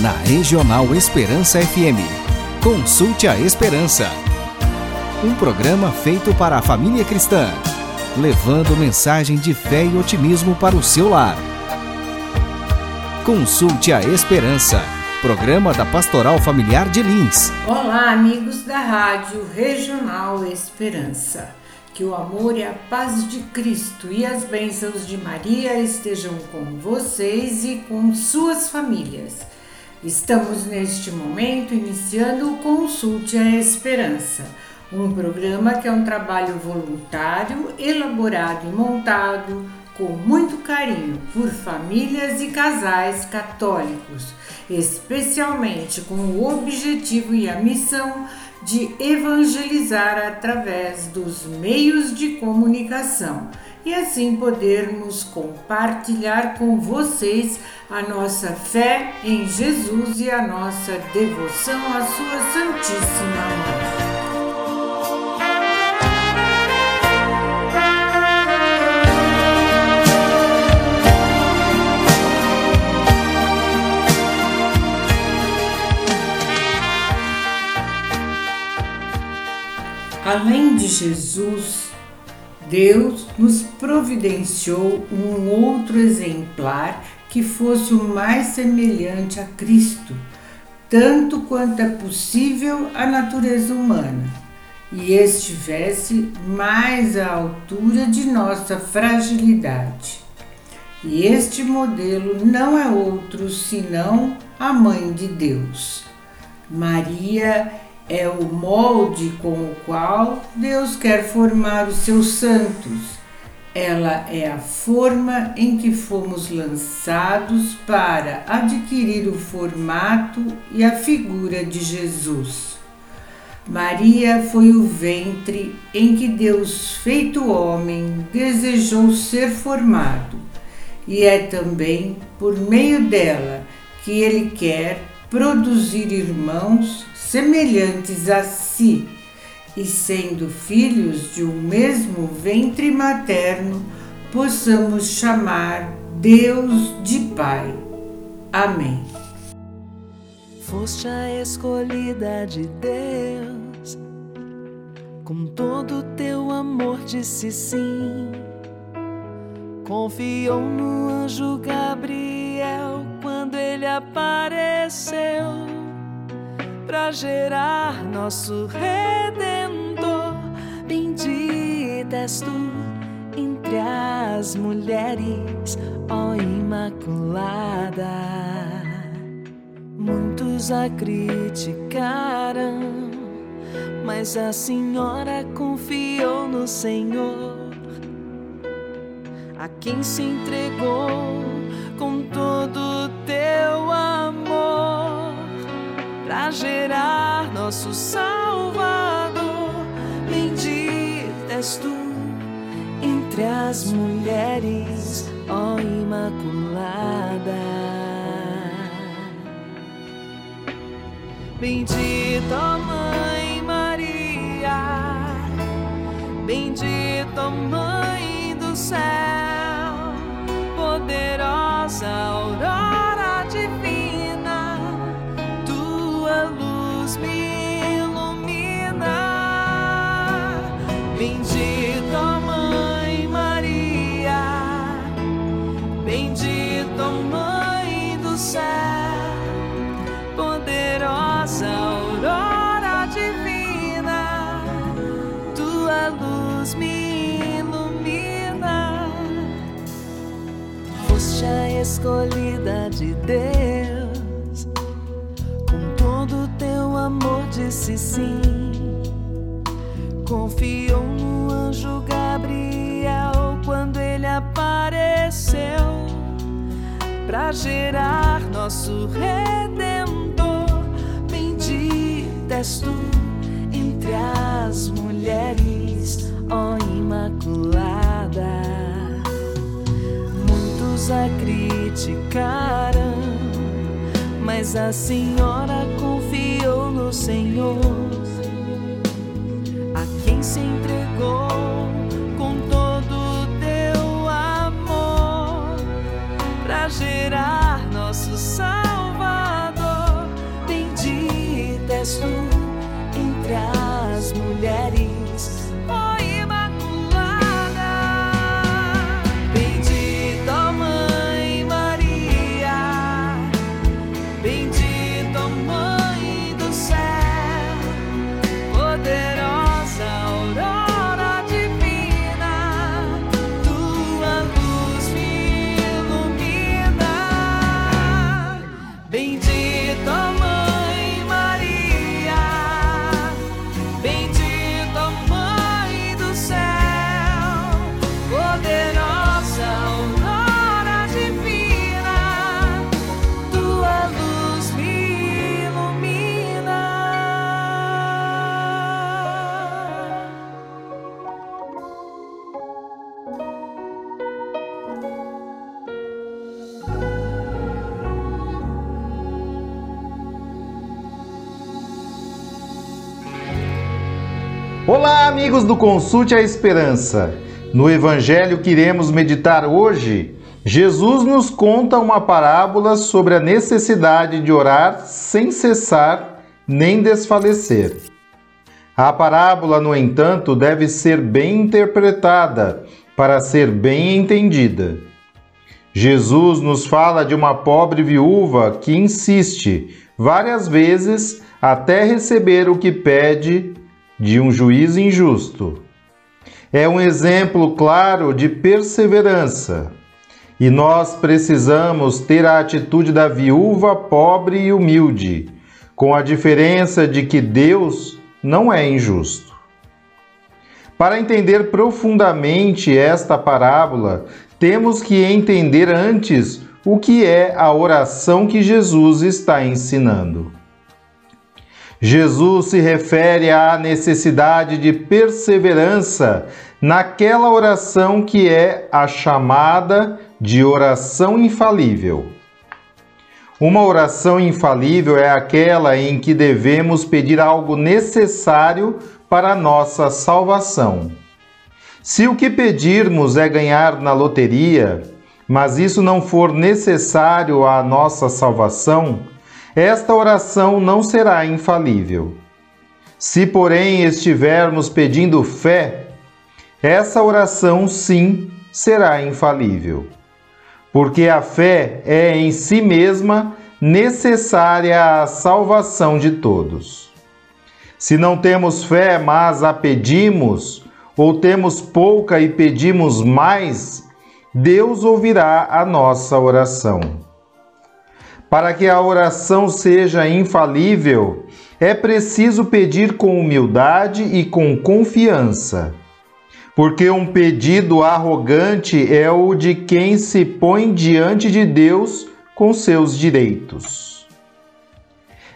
na Regional Esperança FM. Consulte a Esperança. Um programa feito para a família cristã, levando mensagem de fé e otimismo para o seu lar. Consulte a Esperança. Programa da Pastoral Familiar de Lins. Olá, amigos da Rádio Regional Esperança. Que o amor e a paz de Cristo e as bênçãos de Maria estejam com vocês e com suas famílias. Estamos neste momento iniciando o Consulte a Esperança, um programa que é um trabalho voluntário, elaborado e montado com muito carinho por famílias e casais católicos, especialmente com o objetivo e a missão de evangelizar através dos meios de comunicação e assim podermos compartilhar com vocês a nossa fé em Jesus e a nossa devoção à Sua Santíssima Mãe. Além de Jesus, Deus nos providenciou um outro exemplar que fosse o mais semelhante a Cristo, tanto quanto é possível a natureza humana, e estivesse mais à altura de nossa fragilidade. E este modelo não é outro senão a Mãe de Deus. Maria é o molde com o qual Deus quer formar os seus santos. Ela é a forma em que fomos lançados para adquirir o formato e a figura de Jesus. Maria foi o ventre em que Deus, feito homem, desejou ser formado, e é também por meio dela que ele quer produzir irmãos semelhantes a si, e sendo filhos de um mesmo ventre materno, possamos chamar Deus de Pai. Amém. Foste a escolhida de Deus, com todo teu amor disse sim. Confiou no anjo Gabriel quando ele apareceu para gerar nosso redentor. Bendita és tu entre as mulheres, ó Imaculada. Muitos a criticaram, mas a senhora confiou no Senhor, a quem se entregou com todo teu amor gerar nosso Salvador. Bendita és tu entre as mulheres, ó Imaculada. Bendita Mãe Maria, bendita Mãe escolhida de Deus, com todo teu amor disse sim. Confiou no anjo Gabriel quando ele apareceu para gerar nosso redentor. Bendita és tu entre as mulheres, ó Imaculada a criticaram, mas a senhora confiou no Senhor, a quem se entregou com todo o teu amor para gerar nosso Salvador. manifesto entre amigos do Consulte a Esperança. No evangelho que iremos meditar hoje, Jesus nos conta uma parábola sobre a necessidade de orar sem cessar nem desfalecer. A parábola, no entanto, deve ser bem interpretada para ser bem entendida. Jesus nos fala de uma pobre viúva que insiste várias vezes até receber o que pede de um juiz injusto. É um exemplo claro de perseverança. E nós precisamos ter a atitude da viúva pobre e humilde, com a diferença de que Deus não é injusto. Para entender profundamente esta parábola, temos que entender antes o que é a oração que Jesus está ensinando. Jesus se refere à necessidade de perseverança naquela oração que é a chamada de oração infalível. Uma oração infalível é aquela em que devemos pedir algo necessário para a nossa salvação. Se o que pedirmos é ganhar na loteria, mas isso não for necessário à nossa salvação, esta oração não será infalível. Se, porém, estivermos pedindo fé, essa oração sim será infalível. Porque a fé é em si mesma necessária à salvação de todos. Se não temos fé, mas a pedimos, ou temos pouca e pedimos mais, Deus ouvirá a nossa oração. Para que a oração seja infalível, é preciso pedir com humildade e com confiança. Porque um pedido arrogante é o de quem se põe diante de Deus com seus direitos.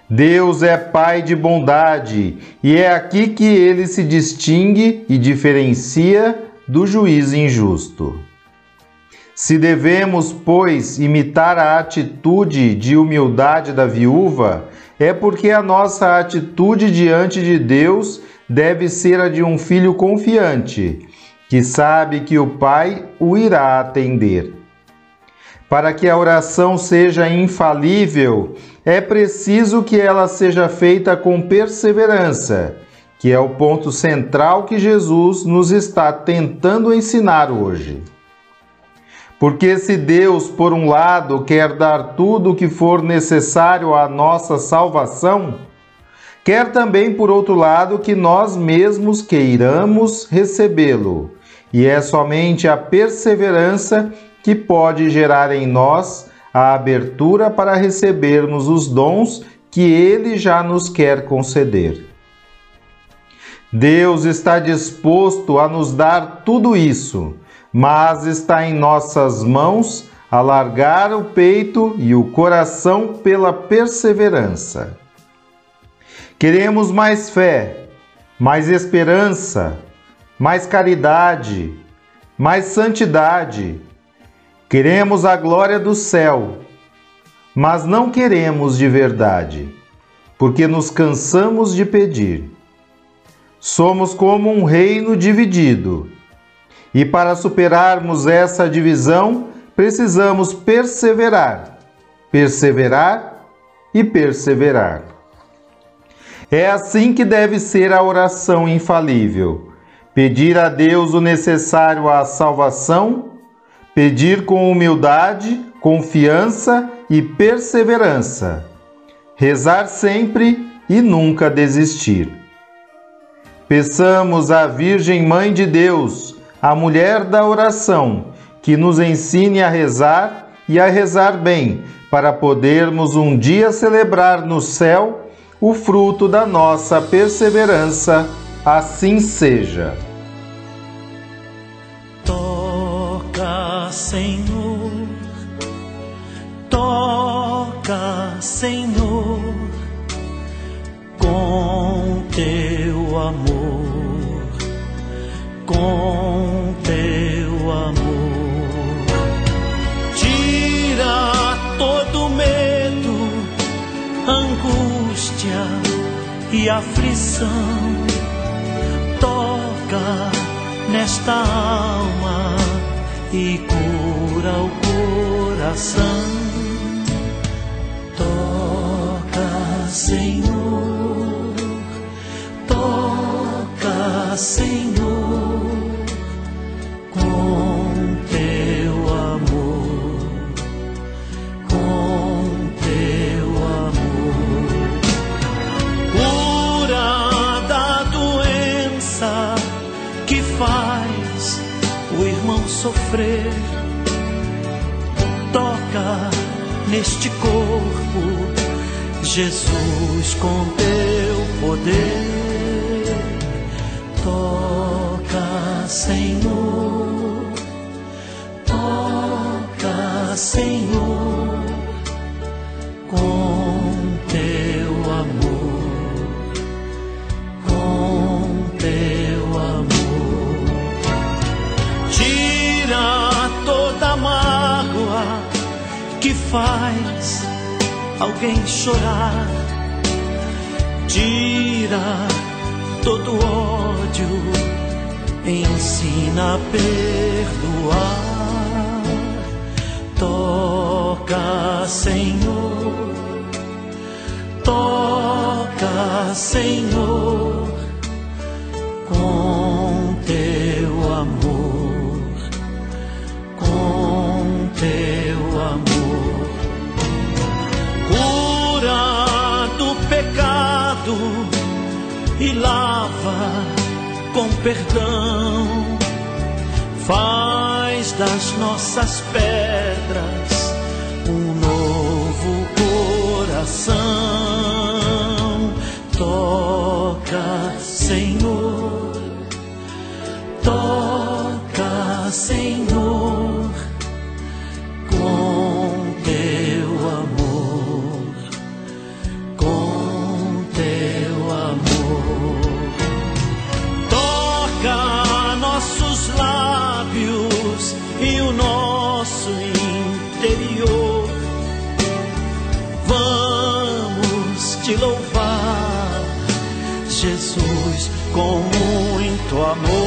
Deus é Pai de bondade e é aqui que ele se distingue e diferencia do juiz injusto. Se devemos, pois, imitar a atitude de humildade da viúva, é porque a nossa atitude diante de Deus deve ser a de um filho confiante, que sabe que o Pai o irá atender. Para que a oração seja infalível, é preciso que ela seja feita com perseverança, que é o ponto central que Jesus nos está tentando ensinar hoje. Porque se Deus, por um lado, quer dar tudo o que for necessário à nossa salvação, quer também, por outro lado, que nós mesmos queiramos recebê-lo. E é somente a perseverança que pode gerar em nós a abertura para recebermos os dons que Ele já nos quer conceder. Deus está disposto a nos dar tudo isso mas está em nossas mãos alargar o peito e o coração pela perseverança. Queremos mais fé, mais esperança, mais caridade, mais santidade. Queremos a glória do céu, mas não queremos de verdade, porque nos cansamos de pedir. Somos como um reino dividido e para superarmos essa divisão, precisamos perseverar, perseverar e perseverar. É assim que deve ser a oração infalível. Pedir a Deus o necessário à salvação, pedir com humildade, confiança e perseverança. Rezar sempre e nunca desistir. Peçamos à Virgem Mãe de Deus, a mulher da oração, que nos ensine a rezar e a rezar bem, para podermos um dia celebrar no céu o fruto da nossa perseverança. Assim seja. Toca, Senhor, toca, Senhor, com teu amor, com e aflição. Toca nesta alma e cura o coração. Toca, Senhor, toca, Senhor, o irmão sofrer. Toca neste corpo, Jesus, com teu poder. Toca, Senhor, toca, Senhor, faz alguém chorar. Tira todo ódio, ensina a perdoar. Toca, Senhor, toca, Senhor, perdão. Faz das nossas pedras um novo coração. Toca, Senhor, toca, Senhor, com muito amor.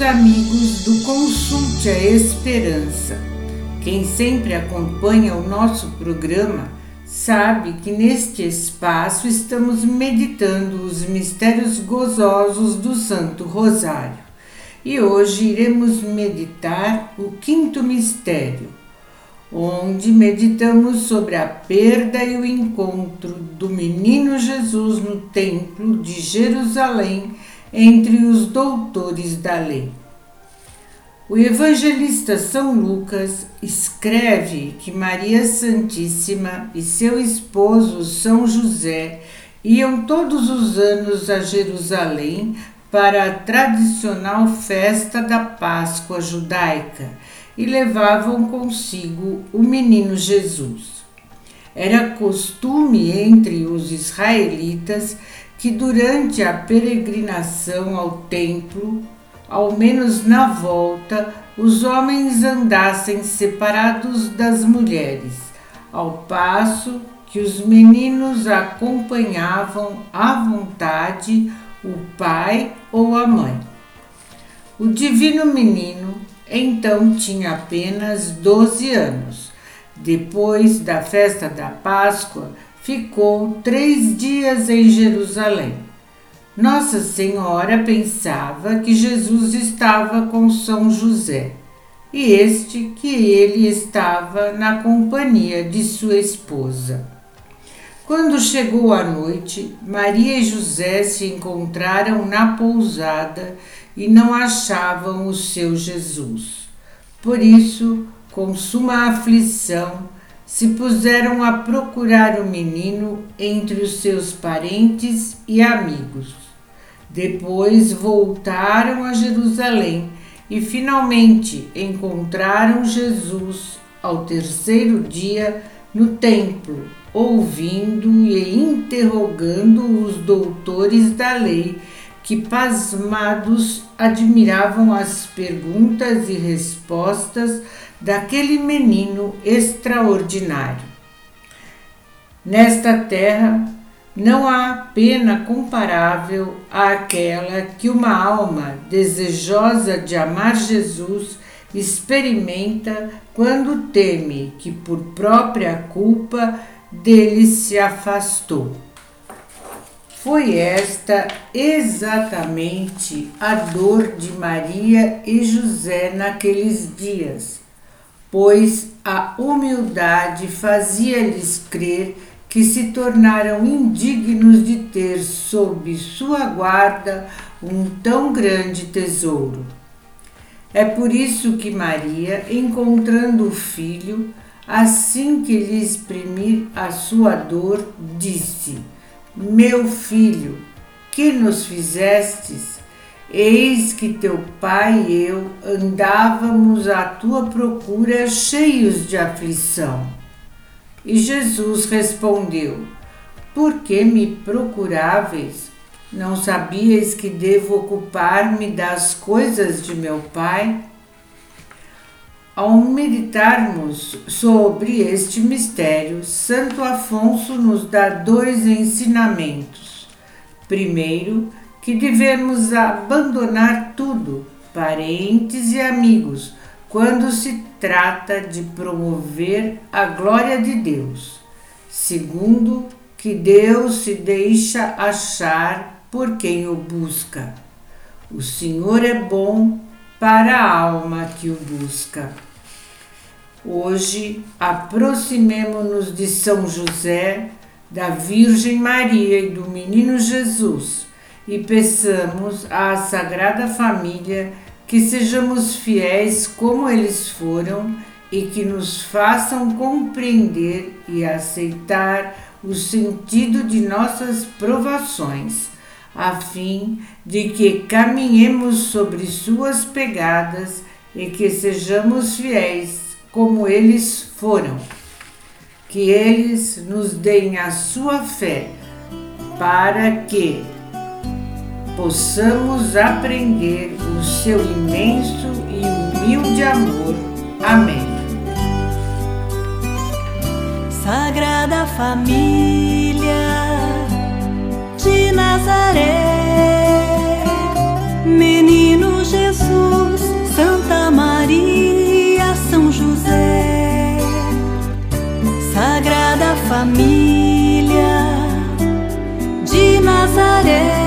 Amigos do Consulte a Esperança, quem sempre acompanha o nosso programa sabe que neste espaço estamos meditando os mistérios gozosos do Santo Rosário. E hoje iremos meditar o quinto mistério, onde meditamos sobre a perda e o encontro do menino Jesus no templo de Jerusalém entre os doutores da lei. O evangelista São Lucas escreve que Maria Santíssima e seu esposo São José iam todos os anos a Jerusalém para a tradicional festa da Páscoa judaica e levavam consigo o menino Jesus. Era costume entre os israelitas que durante a peregrinação ao templo ao menos na volta, os homens andassem separados das mulheres, ao passo que os meninos acompanhavam à vontade o pai ou a mãe. O divino menino então tinha apenas 12 anos. Depois da festa da Páscoa, ficou três dias em Jerusalém nossa Senhora pensava que Jesus estava com São José e este que ele estava na companhia de sua esposa. Quando chegou a noite, Maria e José se encontraram na pousada e não achavam o seu Jesus. Por isso, com suma aflição, se puseram a procurar o menino entre os seus parentes e amigos. Depois voltaram a Jerusalém e finalmente encontraram Jesus ao terceiro dia no templo, ouvindo e interrogando os doutores da lei, que pasmados admiravam as perguntas e respostas daquele menino extraordinário. Nesta terra, não há pena comparável àquela que uma alma desejosa de amar Jesus experimenta quando teme que por própria culpa dele se afastou. Foi esta exatamente a dor de Maria e José naqueles dias, pois a humildade fazia-lhes crer que se tornaram indignos de ter sob sua guarda um tão grande tesouro. É por isso que Maria, encontrando o filho, assim que lhe exprimir a sua dor, disse: Meu filho, que nos fizestes? Eis que teu pai e eu andávamos à tua procura cheios de aflição. E Jesus respondeu: Por que me procuráveis? Não sabíeis que devo ocupar-me das coisas de meu Pai? Ao meditarmos sobre este mistério, Santo Afonso nos dá dois ensinamentos. Primeiro, que devemos abandonar tudo, parentes e amigos, quando se trata de promover a glória de Deus. Segundo, que Deus se deixa achar por quem o busca. O Senhor é bom para a alma que o busca. Hoje, aproximemo-nos de São José, da Virgem Maria e do Menino Jesus e peçamos à Sagrada Família que sejamos fiéis como eles foram e que nos façam compreender e aceitar o sentido de nossas provações, a fim de que caminhemos sobre suas pegadas e que sejamos fiéis como eles foram. Que eles nos deem a sua fé, para que possamos aprender o seu imenso e humilde amor. Amém. Sagrada Família de Nazaré, Menino Jesus, Santa Maria, São José, Sagrada Família de Nazaré.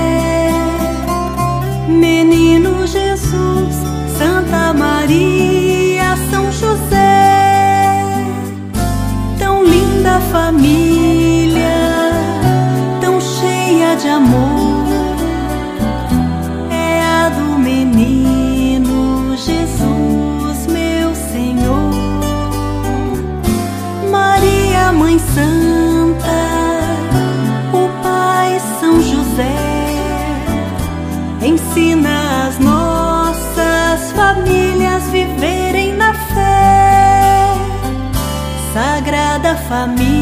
Família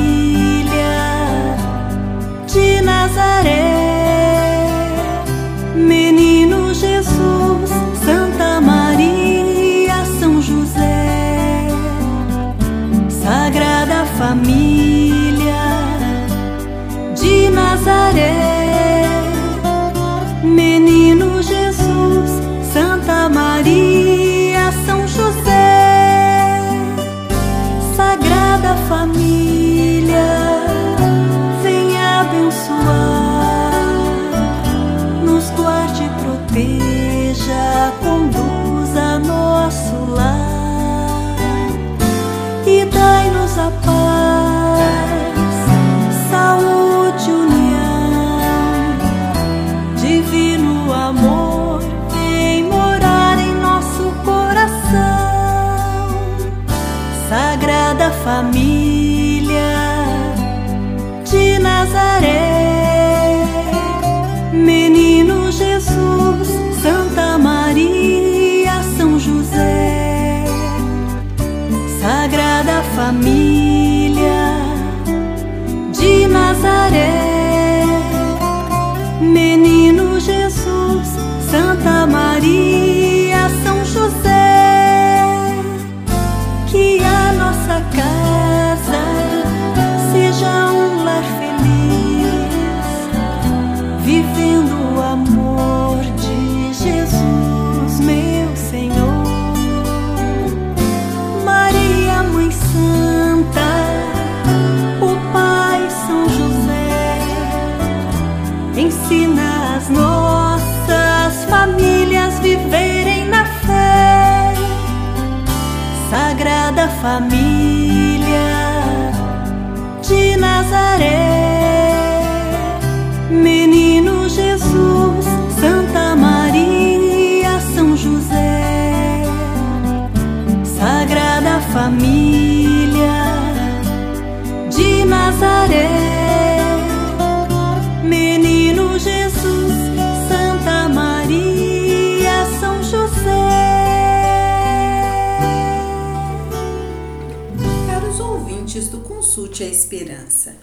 Esperança.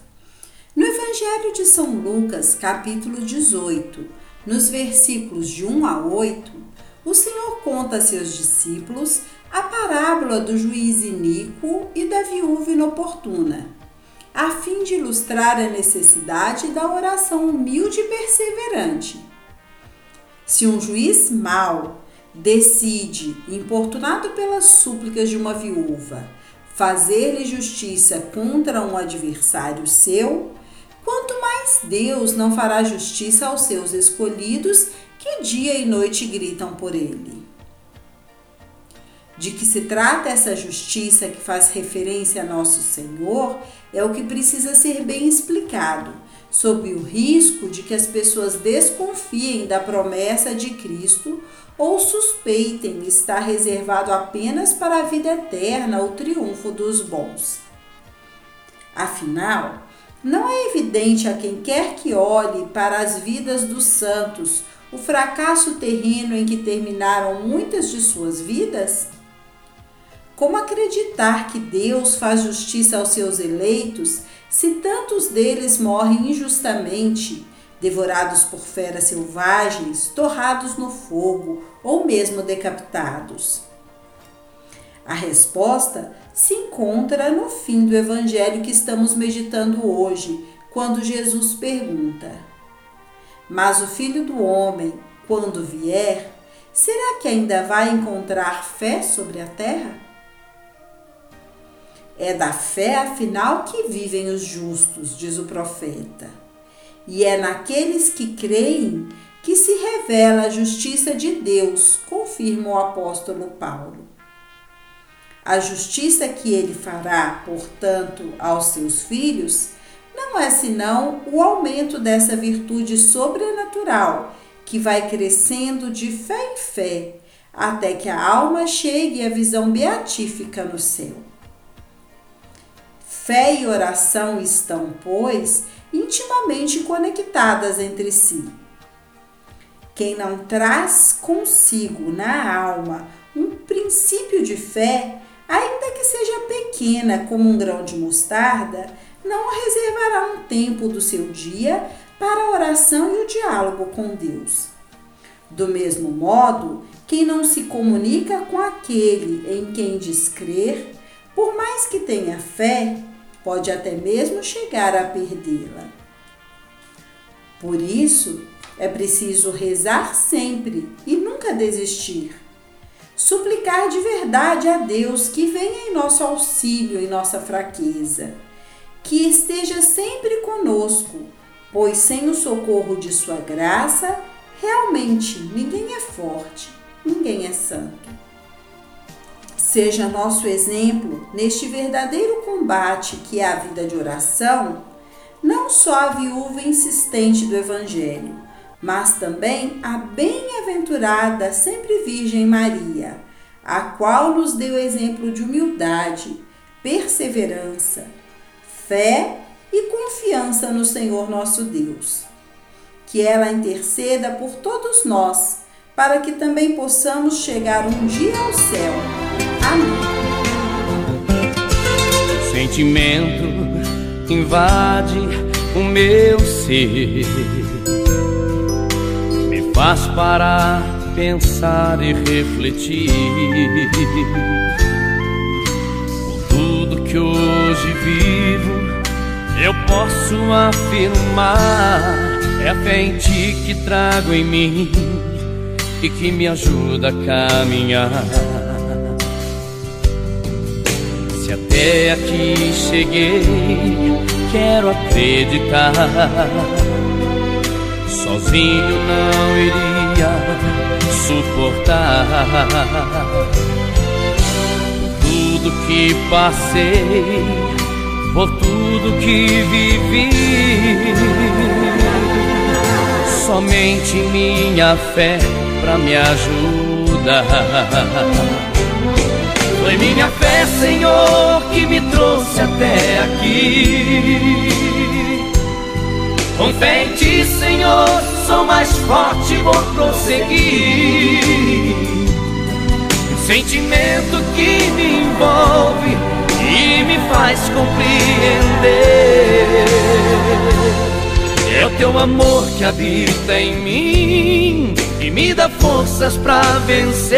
No Evangelho de São Lucas, capítulo 18, nos versículos de 1 a 8, o Senhor conta a seus discípulos a parábola do juiz iníquo e da viúva inoportuna, a fim de ilustrar a necessidade da oração humilde e perseverante. Se um juiz mau decide, importunado pelas súplicas de uma viúva, fazer-lhe justiça contra um adversário seu, quanto mais Deus não fará justiça aos seus escolhidos que dia e noite gritam por ele. De que se trata essa justiça que faz referência a nosso Senhor é o que precisa ser bem explicado, sob o risco de que as pessoas desconfiem da promessa de Cristo ou suspeitem estar reservado apenas para a vida eterna o triunfo dos bons. Afinal, não é evidente a quem quer que olhe para as vidas dos santos o fracasso terreno em que terminaram muitas de suas vidas? Como acreditar que Deus faz justiça aos seus eleitos se tantos deles morrem injustamente, devorados por feras selvagens, torrados no fogo ou mesmo decapitados? A resposta se encontra no fim do evangelho que estamos meditando hoje, quando Jesus pergunta: Mas o filho do homem, quando vier, será que ainda vai encontrar fé sobre a terra? É da fé, afinal, que vivem os justos, diz o profeta. E é naqueles que creem que se revela a justiça de Deus, confirma o apóstolo Paulo. A justiça que ele fará, portanto, aos seus filhos, não é senão o aumento dessa virtude sobrenatural que vai crescendo de fé em fé, até que a alma chegue à visão beatífica no céu. Fé e oração estão, pois, intimamente conectadas entre si. Quem não traz consigo na alma um princípio de fé, ainda que seja pequena como um grão de mostarda, não reservará um tempo do seu dia para a oração e o diálogo com Deus. Do mesmo modo, quem não se comunica com aquele em quem diz crer, por mais que tenha fé, pode até mesmo chegar a perdê-la. Por isso, é preciso rezar sempre e nunca desistir. Suplicar de verdade a Deus que venha em nosso auxílio em nossa fraqueza, que esteja sempre conosco, pois sem o socorro de Sua graça, realmente ninguém é forte, ninguém é santo. Seja nosso exemplo neste verdadeiro combate que é a vida de oração, não só a viúva insistente do Evangelho, mas também a bem-aventurada sempre Virgem Maria, a qual nos deu exemplo de humildade, perseverança, fé e confiança no Senhor nosso Deus. Que ela interceda por todos nós, para que também possamos chegar um dia ao céu. O sentimento invade o meu ser faz parar, pensar e refletir. Tudo que hoje vivo, eu posso afirmar. É a fé em ti que trago em mim e que me ajuda a caminhar. Se até aqui cheguei, quero acreditar sozinho não iria suportar tudo que passei, por tudo que vivi. Somente minha fé pra me ajudar. Foi minha fé, Senhor, que me trouxe até aqui. Com fé em ti, Senhor, sou mais forte, vou prosseguir. Um sentimento que me envolve e me faz compreender. É o teu amor que habita em mim e me dá forças para vencer.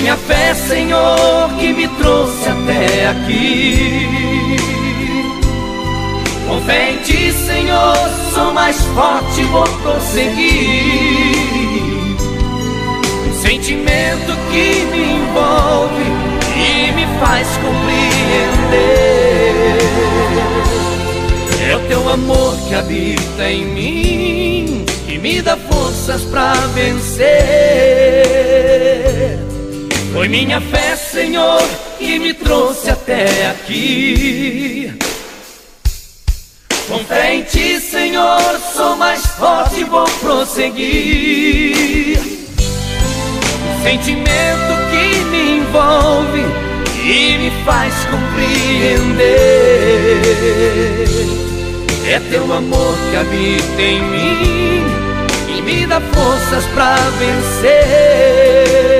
Minha fé, Senhor, que me trouxe até aqui. Com fé em ti, Senhor, sou mais forte, vou prosseguir. Um sentimento que me envolve e me faz compreender. É o teu amor que habita em mim e me dá forças para vencer. Foi minha fé, Senhor, que me trouxe até aqui. Com fé em ti, Senhor, sou mais forte e vou prosseguir. Um sentimento que me envolve e me faz compreender. É teu amor que habita em mim e me dá forças para vencer.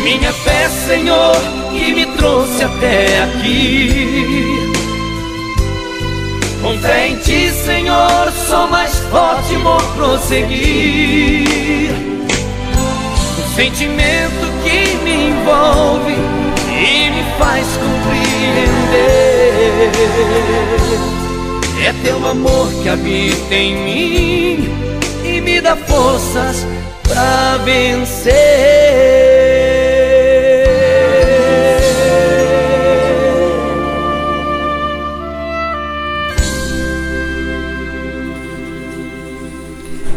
Foi minha fé, Senhor, que me trouxe até aqui. Com fé em ti, Senhor, sou mais forte, vou prosseguir. Um sentimento que me envolve e me faz compreender. É teu amor que habita em mim e me dá forças pra vencer.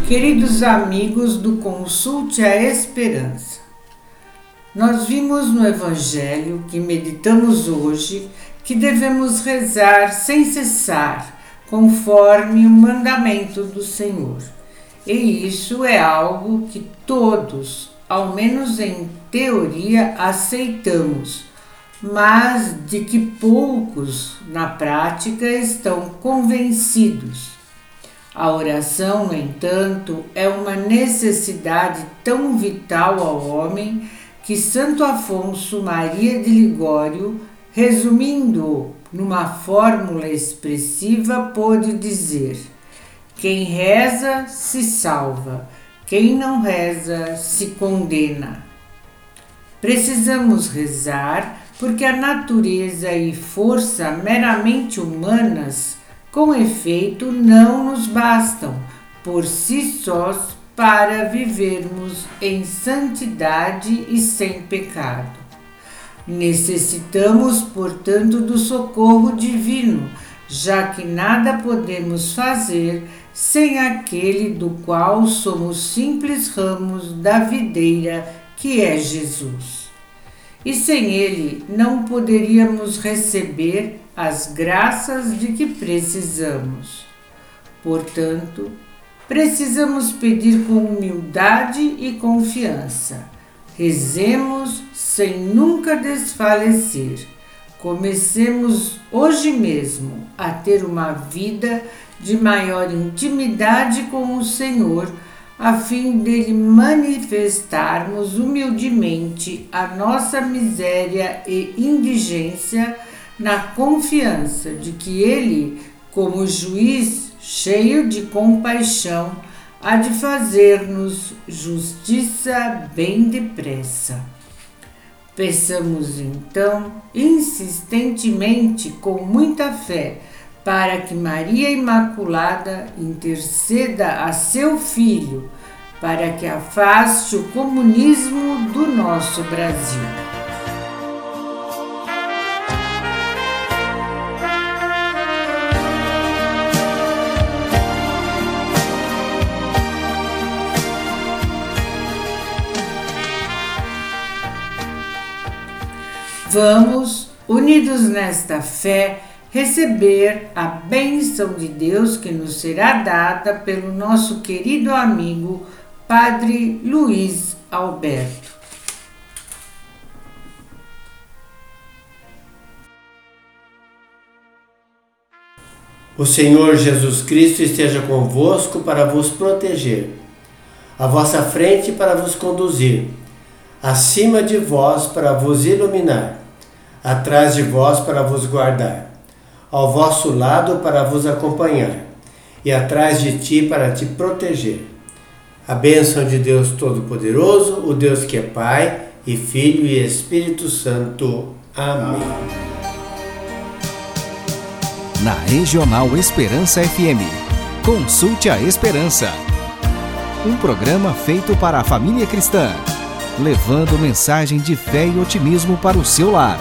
Queridos amigos do Consulte a Esperança, Nós vimos no Evangelho que meditamos hoje que devemos rezar sem cessar, conforme o mandamento do Senhor. E isso é algo que todos, ao menos em teoria, aceitamos, mas de que poucos na prática estão convencidos. A oração, no entanto, é uma necessidade tão vital ao homem que Santo Afonso Maria de Ligório, resumindo numa fórmula expressiva, pôde dizer: quem reza se salva, quem não reza se condena. Precisamos rezar porque a natureza e força meramente humanas, com efeito, não nos bastam por si sós para vivermos em santidade e sem pecado. Necessitamos, portanto, do socorro divino, já que nada podemos fazer sem aquele do qual somos simples ramos da videira, que é Jesus. E sem ele não poderíamos receber as graças de que precisamos. Portanto, precisamos pedir com humildade e confiança. Rezemos sem nunca desfalecer. Comecemos hoje mesmo a ter uma vida de maior intimidade com o Senhor, a fim dele manifestarmos humildemente a nossa miséria e indigência na confiança de que ele, como juiz cheio de compaixão, há de fazer-nos justiça bem depressa. Peçamos então insistentemente, com muita fé, para que Maria Imaculada interceda a seu filho, para que afaste o comunismo do nosso Brasil. Vamos, unidos nesta fé, receber a bênção de Deus que nos será dada pelo nosso querido amigo Padre Luiz Alberto. O Senhor Jesus Cristo esteja convosco para vos proteger, à vossa frente para vos conduzir, acima de vós para vos iluminar, atrás de vós para vos guardar ao vosso lado para vos acompanhar e atrás de ti para te proteger. A bênção de Deus Todo-Poderoso, o Deus que é Pai e Filho e Espírito Santo. Amém. Na Regional Esperança FM, consulte a Esperança. Um programa feito para a família cristã, levando mensagem de fé e otimismo para o seu lar.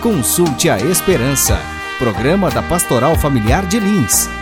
Consulte a Esperança, programa da Pastoral Familiar de Lins